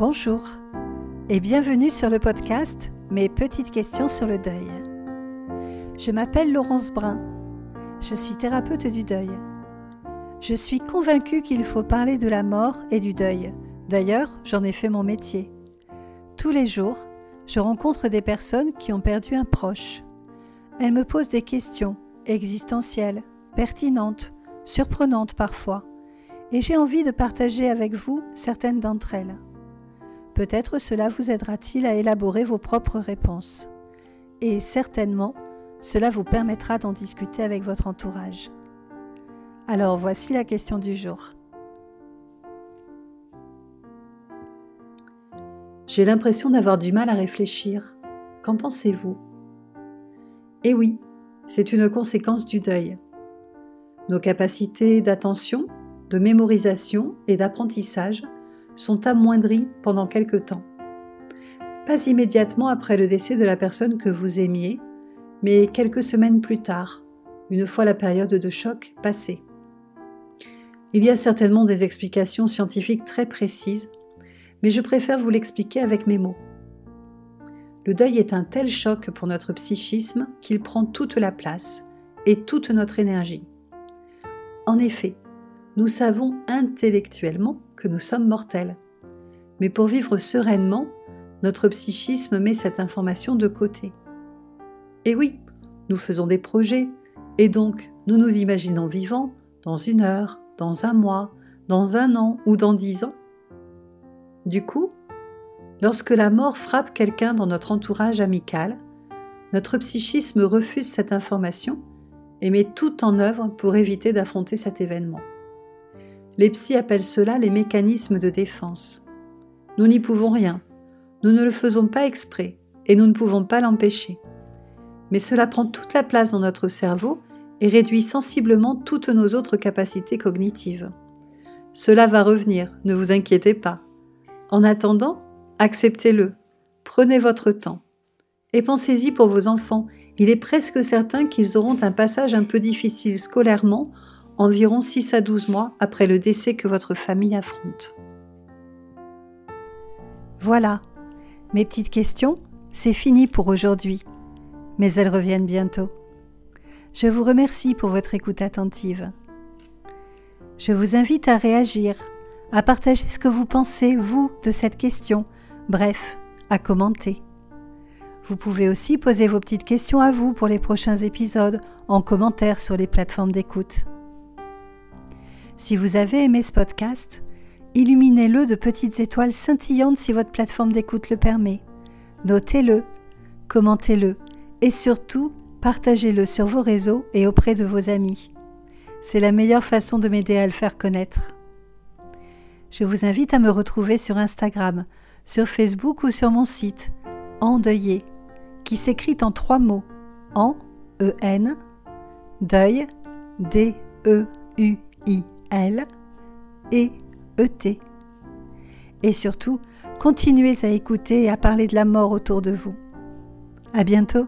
Bonjour et bienvenue sur le podcast Mes petites questions sur le deuil. Je m'appelle Laurence Brun. Je suis thérapeute du deuil. Je suis convaincue qu'il faut parler de la mort et du deuil. D'ailleurs, j'en ai fait mon métier. Tous les jours, je rencontre des personnes qui ont perdu un proche. Elles me posent des questions existentielles, pertinentes, surprenantes parfois, et j'ai envie de partager avec vous certaines d'entre elles. Peut-être cela vous aidera-t-il à élaborer vos propres réponses. Et certainement, cela vous permettra d'en discuter avec votre entourage. Alors voici la question du jour. J'ai l'impression d'avoir du mal à réfléchir. Qu'en pensez-vous? Eh oui, c'est une conséquence du deuil. Nos capacités d'attention, de mémorisation et d'apprentissage sont amoindris pendant quelque temps. Pas immédiatement après le décès de la personne que vous aimiez, mais quelques semaines plus tard, une fois la période de choc passée. Il y a certainement des explications scientifiques très précises, mais je préfère vous l'expliquer avec mes mots. Le deuil est un tel choc pour notre psychisme qu'il prend toute la place et toute notre énergie. En effet, nous savons intellectuellement que nous sommes mortels. Mais pour vivre sereinement, notre psychisme met cette information de côté. Et oui, nous faisons des projets, et donc nous nous imaginons vivants dans une heure, dans un mois, dans un an ou dans dix ans. Du coup, lorsque la mort frappe quelqu'un dans notre entourage amical, notre psychisme refuse cette information et met tout en œuvre pour éviter d'affronter cet événement. Les psys appellent cela les mécanismes de défense. Nous n'y pouvons rien, nous ne le faisons pas exprès et nous ne pouvons pas l'empêcher. Mais cela prend toute la place dans notre cerveau et réduit sensiblement toutes nos autres capacités cognitives. Cela va revenir, ne vous inquiétez pas. En attendant, acceptez-le, prenez votre temps. Et pensez-y pour vos enfants, il est presque certain qu'ils auront un passage un peu difficile scolairement environ 6 à 12 mois après le décès que votre famille affronte. Voilà, mes petites questions, c'est fini pour aujourd'hui, mais elles reviennent bientôt. Je vous remercie pour votre écoute attentive. Je vous invite à réagir, à partager ce que vous pensez, vous, de cette question, bref, à commenter. Vous pouvez aussi poser vos petites questions à vous pour les prochains épisodes en commentaire sur les plateformes d'écoute. Si vous avez aimé ce podcast, illuminez-le de petites étoiles scintillantes si votre plateforme d'écoute le permet. Notez-le, commentez-le et surtout, partagez-le sur vos réseaux et auprès de vos amis. C'est la meilleure façon de m'aider à le faire connaître. Je vous invite à me retrouver sur Instagram, sur Facebook ou sur mon site, Endeuillé, qui s'écrit en trois mots En, E-N, Deuil, D-E-U-I. L et ET. Et surtout, continuez à écouter et à parler de la mort autour de vous. À bientôt!